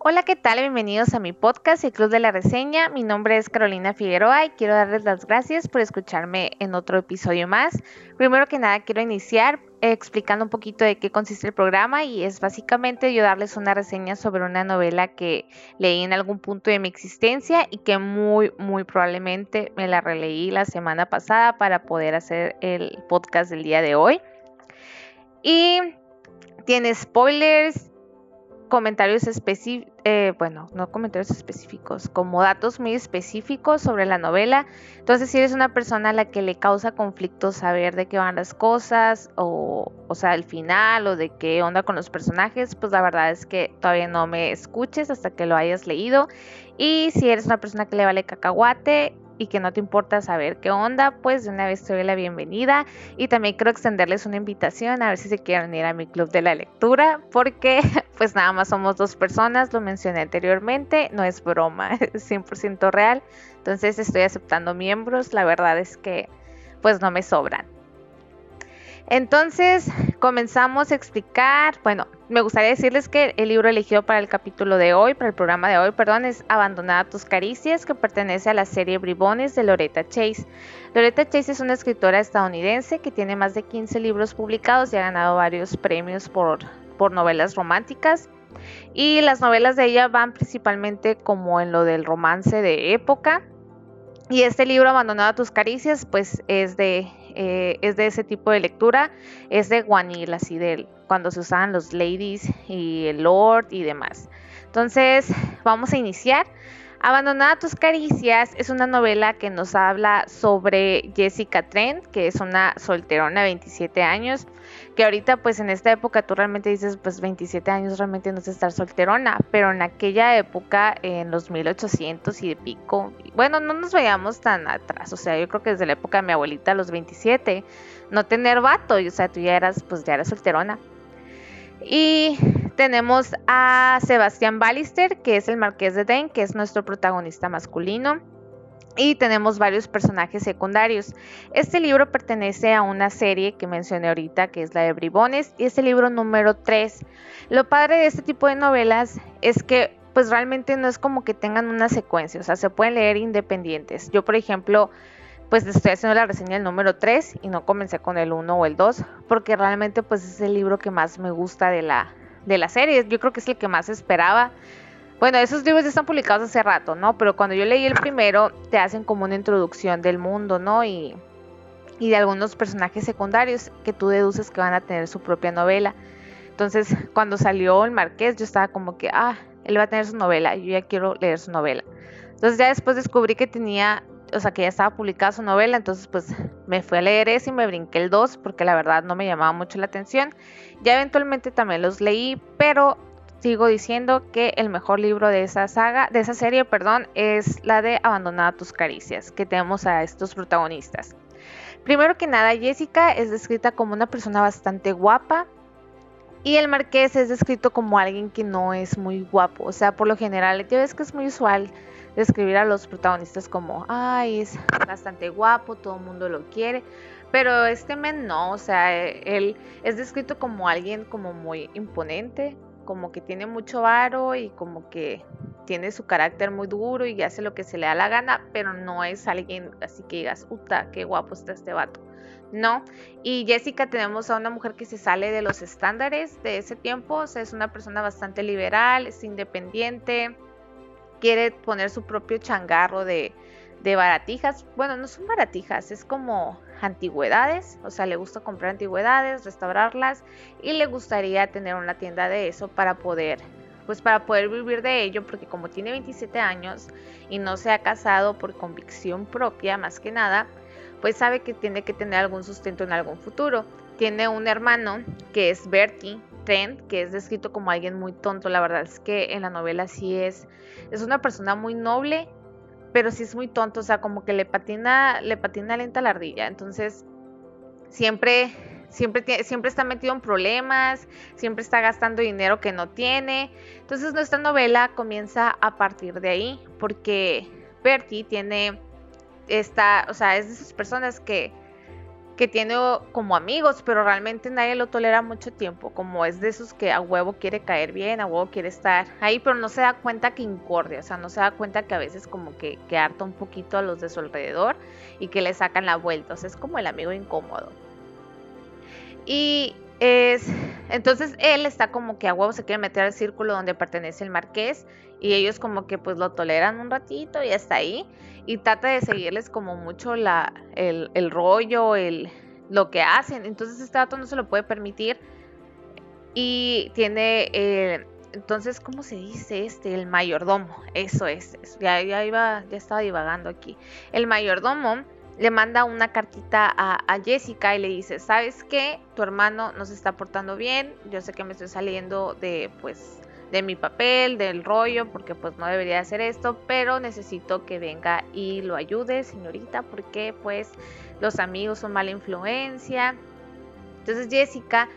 Hola, ¿qué tal? Bienvenidos a mi podcast, El Club de la Reseña. Mi nombre es Carolina Figueroa y quiero darles las gracias por escucharme en otro episodio más. Primero que nada, quiero iniciar explicando un poquito de qué consiste el programa y es básicamente yo darles una reseña sobre una novela que leí en algún punto de mi existencia y que muy, muy probablemente me la releí la semana pasada para poder hacer el podcast del día de hoy. Y tiene spoilers, comentarios específicos, eh, bueno, no comentarios específicos, como datos muy específicos sobre la novela. Entonces, si eres una persona a la que le causa conflicto saber de qué van las cosas, o, o sea, el final, o de qué onda con los personajes, pues la verdad es que todavía no me escuches hasta que lo hayas leído. Y si eres una persona que le vale cacahuate, y que no te importa saber qué onda, pues de una vez te doy la bienvenida y también quiero extenderles una invitación a ver si se quieren ir a mi club de la lectura porque pues nada más somos dos personas, lo mencioné anteriormente, no es broma, es 100% real, entonces estoy aceptando miembros, la verdad es que pues no me sobran. Entonces comenzamos a explicar, bueno, me gustaría decirles que el libro elegido para el capítulo de hoy, para el programa de hoy, perdón, es Abandonada tus caricias, que pertenece a la serie Bribones de Loretta Chase. Loretta Chase es una escritora estadounidense que tiene más de 15 libros publicados y ha ganado varios premios por, por novelas románticas. Y las novelas de ella van principalmente como en lo del romance de época. Y este libro, Abandonada tus caricias, pues es de eh, es de ese tipo de lectura, es de guanil, así de cuando se usaban los ladies y el lord y demás. Entonces, vamos a iniciar. Abandonada tus caricias es una novela que nos habla sobre Jessica Trent, que es una solterona de 27 años, que ahorita pues en esta época tú realmente dices pues 27 años realmente no es estar solterona, pero en aquella época en los 1800 y de pico, bueno no nos vayamos tan atrás, o sea yo creo que desde la época de mi abuelita a los 27, no tener vato, o sea tú ya eras pues ya eras solterona. Y tenemos a Sebastián Ballister, que es el marqués de Den, que es nuestro protagonista masculino. Y tenemos varios personajes secundarios. Este libro pertenece a una serie que mencioné ahorita, que es la de Bribones, y es el libro número 3. Lo padre de este tipo de novelas es que pues realmente no es como que tengan una secuencia, o sea, se pueden leer independientes. Yo, por ejemplo, pues estoy haciendo la reseña del número 3 y no comencé con el 1 o el 2, porque realmente pues es el libro que más me gusta de la, de la serie. Yo creo que es el que más esperaba. Bueno, esos libros ya están publicados hace rato, ¿no? Pero cuando yo leí el primero, te hacen como una introducción del mundo, ¿no? Y, y de algunos personajes secundarios que tú deduces que van a tener su propia novela. Entonces, cuando salió el Marqués, yo estaba como que, ah, él va a tener su novela, yo ya quiero leer su novela. Entonces ya después descubrí que tenía, o sea, que ya estaba publicada su novela, entonces pues me fui a leer ese y me brinqué el 2 porque la verdad no me llamaba mucho la atención. Ya eventualmente también los leí, pero sigo diciendo que el mejor libro de esa saga, de esa serie, perdón, es la de Abandonada tus caricias, que tenemos a estos protagonistas. Primero que nada, Jessica es descrita como una persona bastante guapa y el marqués es descrito como alguien que no es muy guapo. O sea, por lo general, ya ves que es muy usual describir a los protagonistas como, ay, es bastante guapo, todo el mundo lo quiere. Pero este men no, o sea, él es descrito como alguien como muy imponente, como que tiene mucho varo y como que tiene su carácter muy duro y hace lo que se le da la gana, pero no es alguien así que digas, uta, qué guapo está este vato. No, y Jessica tenemos a una mujer que se sale de los estándares de ese tiempo, o sea, es una persona bastante liberal, es independiente, quiere poner su propio changarro de, de baratijas. Bueno, no son baratijas, es como antigüedades, o sea, le gusta comprar antigüedades, restaurarlas y le gustaría tener una tienda de eso para poder pues para poder vivir de ello, porque como tiene 27 años y no se ha casado por convicción propia más que nada, pues sabe que tiene que tener algún sustento en algún futuro. Tiene un hermano que es Bertie Trent, que es descrito como alguien muy tonto, la verdad es que en la novela sí es, es una persona muy noble, pero sí es muy tonto, o sea, como que le patina, le patina lenta la ardilla. Entonces, siempre, siempre, siempre está metido en problemas, siempre está gastando dinero que no tiene. Entonces, nuestra novela comienza a partir de ahí, porque Bertie tiene esta, o sea, es de esas personas que que tiene como amigos, pero realmente nadie lo tolera mucho tiempo, como es de esos que a huevo quiere caer bien, a huevo quiere estar ahí, pero no se da cuenta que incordia, o sea, no se da cuenta que a veces como que, que harta un poquito a los de su alrededor y que le sacan la vuelta, o sea, es como el amigo incómodo. Y es, entonces él está como que a huevo se quiere meter al círculo donde pertenece el marqués y ellos como que pues lo toleran un ratito y hasta ahí y trata de seguirles como mucho la, el, rollo, el, lo que hacen. Entonces este dato no se lo puede permitir. Y tiene, eh, entonces, ¿cómo se dice este? El mayordomo. Eso es. Ya, ya, iba, ya estaba divagando aquí. El mayordomo le manda una cartita a, Jessica y le dice, ¿sabes qué? Tu hermano no se está portando bien. Yo sé que me estoy saliendo de, pues, de mi papel, del rollo, porque pues no debería hacer esto, pero necesito que venga y lo ayude, señorita, porque pues los amigos son mala influencia. Entonces Jessica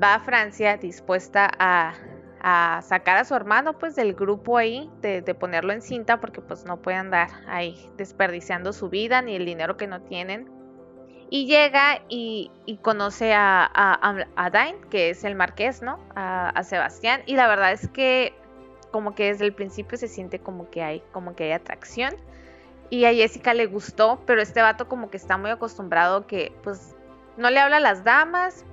va a Francia dispuesta a, sacar a su hermano pues del grupo ahí, de, ponerlo en cinta, porque pues no puede andar ahí desperdiciando su vida ni el dinero que no tienen. Y llega y, conoce a, a, Dain, que es el marqués, ¿no? A, Sebastián. Y la verdad es que como que desde el principio se siente como que hay, como que hay atracción. Y a Jessica le gustó, pero este vato como que está muy acostumbrado que pues no le habla a las damas.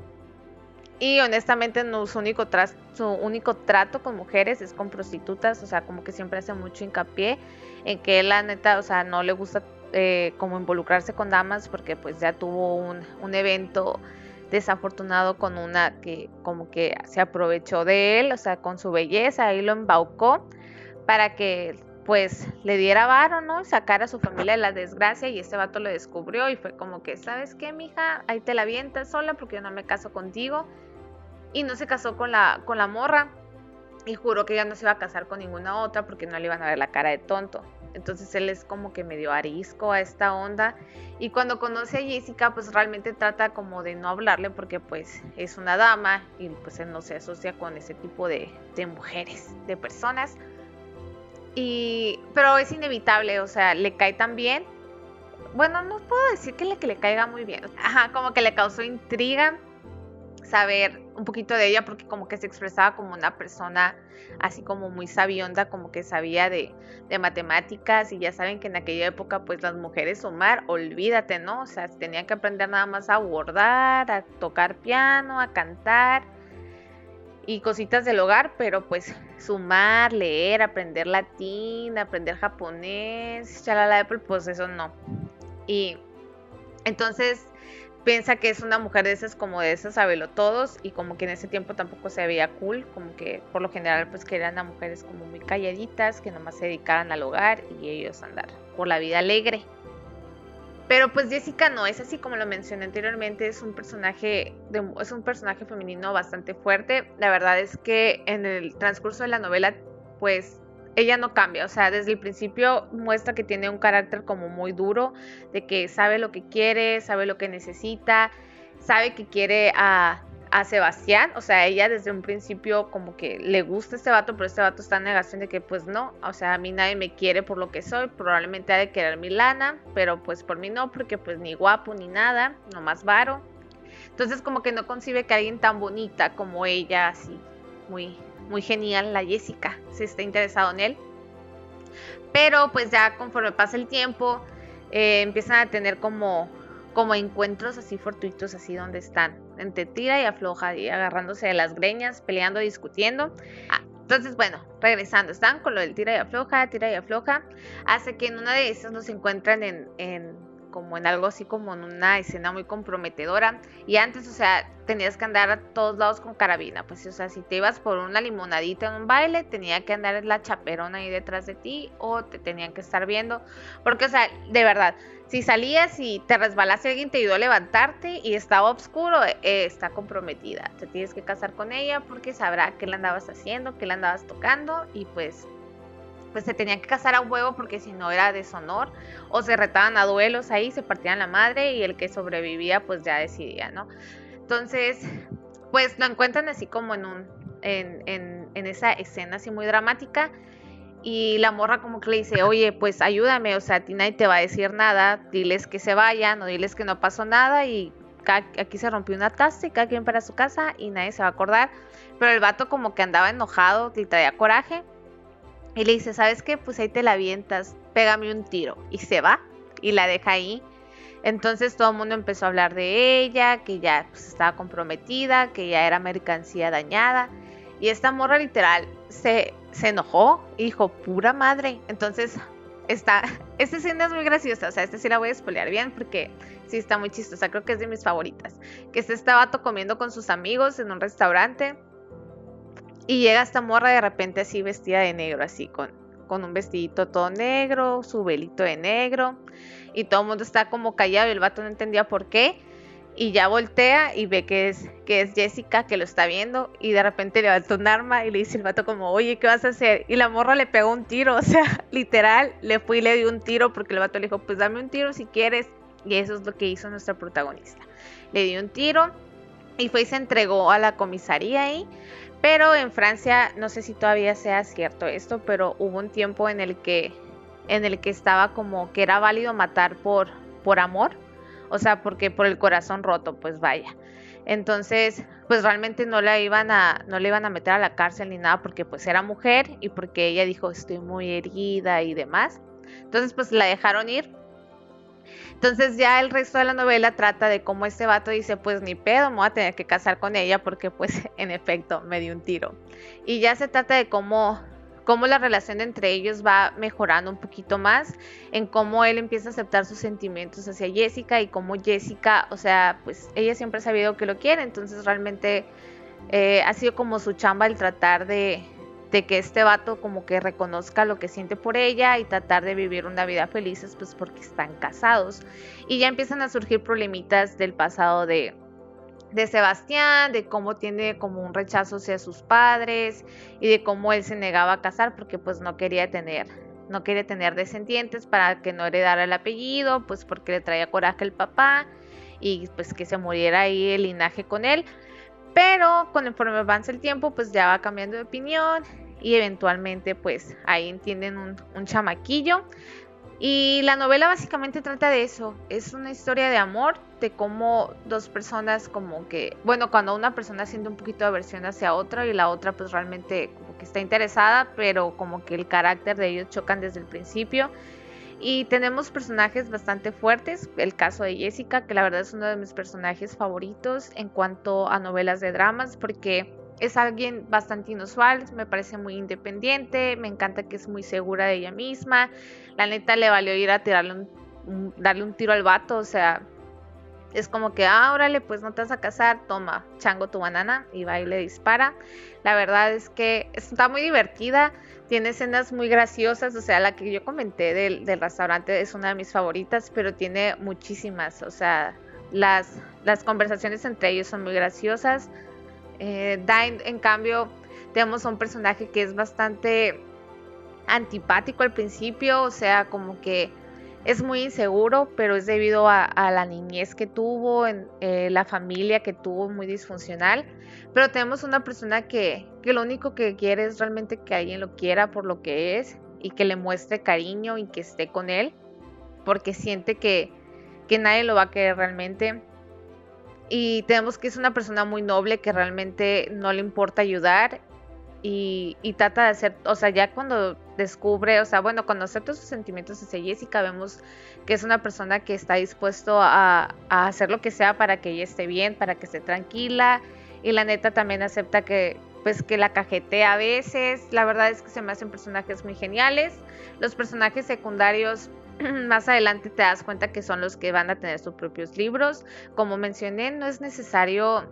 Y honestamente no, su, único su único trato con mujeres es con prostitutas. O sea, como que siempre hace mucho hincapié en que la neta, o sea, no le gusta eh, como involucrarse con damas porque pues ya tuvo un, un, evento desafortunado con una que como que se aprovechó de él, o sea, con su belleza, y lo embaucó para que pues le diera varo, ¿no? Y sacara a su familia de la desgracia y este vato lo descubrió y fue como que, ¿sabes qué, mija? Ahí te la avientas sola porque yo no me caso contigo. Y no se casó con la, con la morra y juró que ya no se iba a casar con ninguna otra porque no le iban a ver la cara de tonto. Entonces él es como que medio arisco a esta onda. Y cuando conoce a Jessica, pues realmente trata como de no hablarle porque pues es una dama y pues él no se asocia con ese tipo de, mujeres, de personas. Y, pero es inevitable, o sea, le cae tan. Bueno, no puedo decir que le, que le caiga muy bien. Ajá, como que le causó intriga saber un poquito de ella porque como que se expresaba como una persona así como muy sabionda, como que sabía de, matemáticas y ya saben que en aquella época pues las mujeres sumar, olvídate, ¿no? O sea, tenían que aprender nada más a bordar, a tocar piano, a cantar y cositas del hogar, pero pues sumar, leer, aprender latín, aprender japonés, chalala, pues eso no. Y entonces piensa que es una mujer de esas como de esas todos y como que en ese tiempo tampoco se veía cool, como que por lo general pues querían a mujeres como muy calladitas, que nomás se dedicaran al hogar y ellos andar por la vida alegre. Pero pues Jessica no, es así como lo mencioné anteriormente, es un personaje de, es un personaje femenino bastante fuerte. La verdad es que en el transcurso de la novela pues ella no cambia, o sea, desde el principio muestra que tiene un carácter como muy duro, de que sabe lo que quiere, sabe lo que necesita, sabe que quiere a, Sebastián, o sea, ella desde un principio como que le gusta este vato, pero este vato está en negación de que pues no, o sea, a mí nadie me quiere por lo que soy, probablemente ha de querer mi lana, pero pues por mí no, porque pues ni guapo ni nada, nomás varo. Entonces como que no concibe que alguien tan bonita como ella, así, muy muy genial la Jessica, si está interesado en él. Pero pues ya conforme pasa el tiempo, eh, empiezan a tener como, como encuentros así fortuitos, así donde están, entre tira y afloja, y agarrándose de las greñas, peleando, discutiendo. Ah, entonces, bueno, regresando, están con lo del tira y afloja, tira y afloja, hace que en una de esas nos encuentran en como en algo así como en una escena muy comprometedora. Y antes, o sea, tenías que andar a todos lados con carabina. Pues, o sea, si te ibas por una limonadita en un baile, tenía que andar la chaperona ahí detrás de ti o te tenían que estar viendo. Porque, o sea, de verdad, si salías y te resbalaste, alguien te ayudó a levantarte y estaba oscuro, eh, está comprometida. Te tienes que casar con ella porque sabrá qué le andabas haciendo, qué le andabas tocando y pues pues se tenían que casar a huevo porque si no era deshonor o se retaban a duelos ahí, se partían la madre y el que sobrevivía pues ya decidía, ¿no? Entonces, pues lo encuentran así como en un, en, en, en esa escena así muy dramática y la morra como que le dice, oye, pues ayúdame, o sea, a ti nadie te va a decir nada, diles que se vayan o diles que no pasó nada y aquí se rompió una taza y cada quien para su casa y nadie se va a acordar. Pero el vato como que andaba enojado y traía coraje. Y le dice, ¿sabes qué? Pues ahí te la avientas, pégame un tiro. Y se va y la deja ahí. Entonces todo el mundo empezó a hablar de ella, que ya pues, estaba comprometida, que ya era mercancía dañada. Y esta morra literal se, se enojó y dijo, pura madre. Entonces, está, esta escena es muy graciosa, o sea, esta sí la voy a spoilear bien porque sí está muy chistosa, creo que es de mis favoritas. Que este vato comiendo con sus amigos en un restaurante y llega esta morra de repente así vestida de negro, así con, con un vestidito todo negro, su velito de negro y todo el mundo está como callado y el vato no entendía por qué y ya voltea y ve que es, que es Jessica que lo está viendo y de repente levanta un arma y le dice el vato como, oye, ¿qué vas a hacer? Y la morra le pegó un tiro, o sea, literal, le fui y le dio un tiro porque el vato le dijo, pues dame un tiro si quieres. Y eso es lo que hizo nuestra protagonista. Le dio un tiro y fue y se entregó a la comisaría ahí. Pero en Francia, no sé si todavía sea cierto esto, pero hubo un tiempo en el que, en el que estaba como que era válido matar por, por amor o sea, porque por el corazón roto, pues vaya. Entonces, pues realmente no la iban a, no le iban a meter a la cárcel ni nada porque pues era mujer y porque ella dijo estoy muy herida y demás. Entonces, pues la dejaron ir. Entonces ya el resto de la novela trata de cómo este vato dice, pues ni pedo, me voy a tener que casar con ella porque pues en efecto me dio un tiro. Y ya se trata de cómo cómo la relación entre ellos va mejorando un poquito más, en cómo él empieza a aceptar sus sentimientos hacia Jessica y cómo Jessica, o sea, pues ella siempre ha sabido que lo quiere, entonces realmente eh, ha sido como su chamba el tratar de, de que este vato como que reconozca lo que siente por ella y tratar de vivir una vida felices pues porque están casados y ya empiezan a surgir problemitas del pasado de de Sebastián, de cómo tiene como un rechazo hacia sus padres y de cómo él se negaba a casar porque pues no quería tener no quería tener descendientes para que no heredara el apellido, pues porque le traía coraje el papá y pues que se muriera ahí el linaje con él. Pero conforme avanza el tiempo, pues ya va cambiando de opinión y eventualmente pues ahí entienden un, un chamaquillo. Y la novela básicamente trata de eso, es una historia de amor, de cómo dos personas como que, bueno, cuando una persona siente un poquito de aversión hacia otra y la otra pues realmente como que está interesada, pero como que el carácter de ellos chocan desde el principio. Y tenemos personajes bastante fuertes, el caso de Jessica, que la verdad es uno de mis personajes favoritos en cuanto a novelas de dramas, porque es alguien bastante inusual, me parece muy independiente, me encanta que es muy segura de ella misma. La neta le valió ir a tirarle un, darle un tiro al vato, o sea, es como que, ah, órale, pues no te vas a casar, toma, chango tu banana y va y le dispara. La verdad es que está muy divertida, tiene escenas muy graciosas, o sea, la que yo comenté del, restaurante es una de mis favoritas, pero tiene muchísimas, o sea, las, las conversaciones entre ellos son muy graciosas eh, en cambio, tenemos un personaje que es bastante antipático al principio, o sea, como que es muy inseguro, pero es debido a, la niñez que tuvo, en, eh, la familia que tuvo muy disfuncional. Pero tenemos una persona que, que lo único que quiere es realmente que alguien lo quiera por lo que es y que le muestre cariño y que esté con él, porque siente que, que nadie lo va a querer realmente y tenemos que es una persona muy noble que realmente no le importa ayudar y, trata de hacer, o sea, ya cuando descubre, o sea, bueno, cuando acepta sus sentimientos hacia Jessica, vemos que es una persona que está dispuesto a, a hacer lo que sea para que ella esté bien, para que esté tranquila y la neta también acepta que pues que la cajetea a veces, la verdad es que se me hacen personajes muy geniales, los personajes secundarios más adelante te das cuenta que son los que van a tener sus propios libros. Como mencioné, no es necesario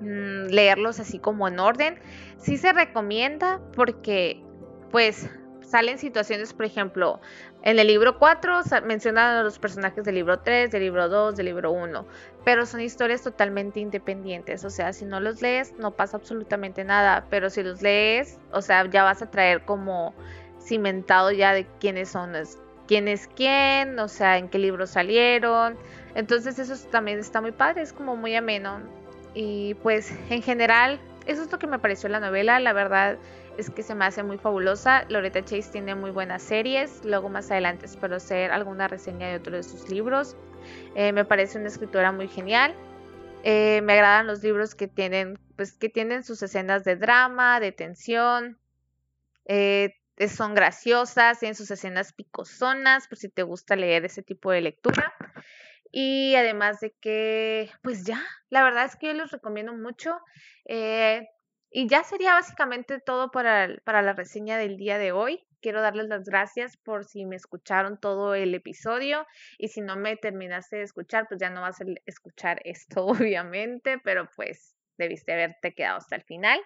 leerlos así como en orden. Sí se recomienda porque pues salen situaciones, por ejemplo, en el libro 4 mencionan a los personajes del libro 3, del libro 2, del libro 1, pero son historias totalmente independientes, o sea, si no los lees no pasa absolutamente nada, pero si los lees, o sea, ya vas a traer como cimentado ya de quiénes son quién es quién, o sea, en qué libros salieron. Entonces eso también está muy padre, es como muy ameno. Y pues en general, eso es lo que me pareció la novela. La verdad es que se me hace muy fabulosa. Loretta Chase tiene muy buenas series. Luego más adelante espero hacer alguna reseña de otro de sus libros. Eh, me parece una escritora muy genial. Eh, me agradan los libros que tienen, pues, que tienen sus escenas de drama, de tensión. Eh, son graciosas, tienen sus escenas picosonas, por si te gusta leer ese tipo de lectura. Y además de que, pues ya, la verdad es que yo los recomiendo mucho. Eh, y ya sería básicamente todo para, para la reseña del día de hoy. Quiero darles las gracias por si me escucharon todo el episodio y si no me terminaste de escuchar, pues ya no vas a escuchar esto obviamente, pero pues debiste haberte quedado hasta el final.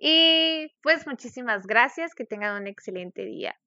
Y pues muchísimas gracias, que tengan un excelente día.